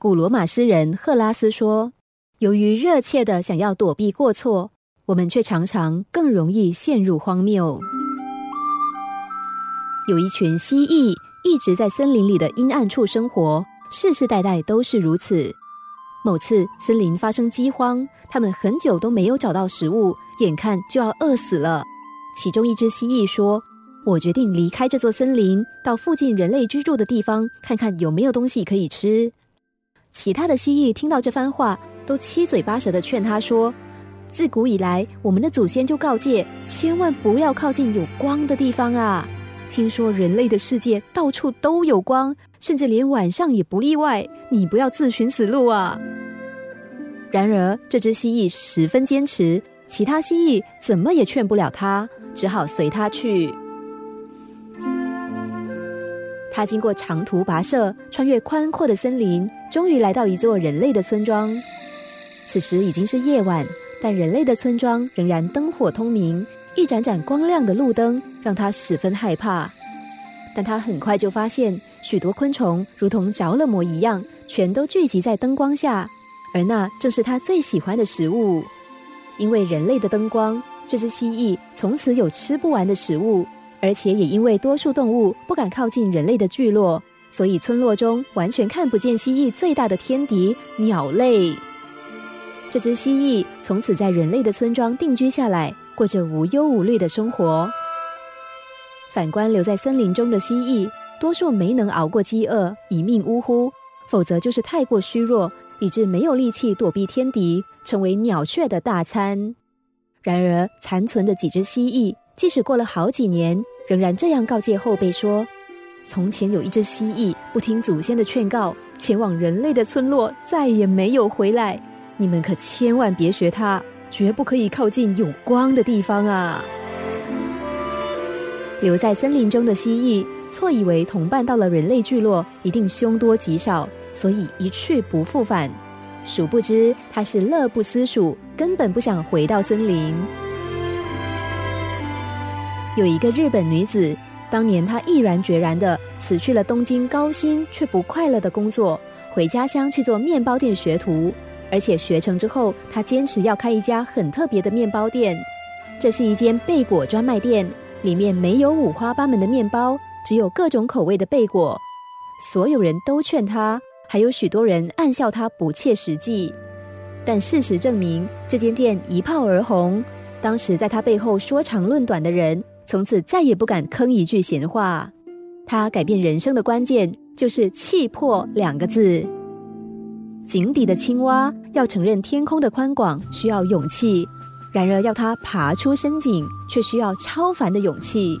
古罗马诗人赫拉斯说：“由于热切的想要躲避过错，我们却常常更容易陷入荒谬。”有一群蜥蜴一直在森林里的阴暗处生活，世世代代都是如此。某次森林发生饥荒，他们很久都没有找到食物，眼看就要饿死了。其中一只蜥蜴说：“我决定离开这座森林，到附近人类居住的地方，看看有没有东西可以吃。”其他的蜥蜴听到这番话，都七嘴八舌的劝他说：“自古以来，我们的祖先就告诫，千万不要靠近有光的地方啊！听说人类的世界到处都有光。”甚至连晚上也不例外，你不要自寻死路啊！然而，这只蜥蜴十分坚持，其他蜥蜴怎么也劝不了它，只好随它去。他经过长途跋涉，穿越宽阔的森林，终于来到一座人类的村庄。此时已经是夜晚，但人类的村庄仍然灯火通明，一盏盏光亮的路灯让他十分害怕。但他很快就发现。许多昆虫如同着了魔一样，全都聚集在灯光下，而那正是它最喜欢的食物。因为人类的灯光，这只蜥蜴从此有吃不完的食物，而且也因为多数动物不敢靠近人类的聚落，所以村落中完全看不见蜥蜴最大的天敌——鸟类。这只蜥蜴从此在人类的村庄定居下来，过着无忧无虑的生活。反观留在森林中的蜥蜴。多数没能熬过饥饿，一命呜呼；否则就是太过虚弱，以致没有力气躲避天敌，成为鸟雀的大餐。然而，残存的几只蜥蜴，即使过了好几年，仍然这样告诫后辈说：“从前有一只蜥蜴，不听祖先的劝告，前往人类的村落，再也没有回来。你们可千万别学它，绝不可以靠近有光的地方啊！”留在森林中的蜥蜴。错以为同伴到了人类聚落一定凶多吉少，所以一去不复返。殊不知他是乐不思蜀，根本不想回到森林。有一个日本女子，当年她毅然决然的辞去了东京高薪却不快乐的工作，回家乡去做面包店学徒。而且学成之后，她坚持要开一家很特别的面包店。这是一间贝果专卖店，里面没有五花八门的面包。只有各种口味的贝果，所有人都劝她，还有许多人暗笑她不切实际。但事实证明，这间店一炮而红。当时在他背后说长论短的人，从此再也不敢吭一句闲话。他改变人生的关键就是“气魄”两个字。井底的青蛙要承认天空的宽广需要勇气，然而要它爬出深井却需要超凡的勇气。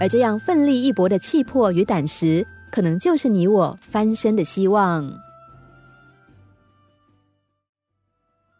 而这样奋力一搏的气魄与胆识，可能就是你我翻身的希望。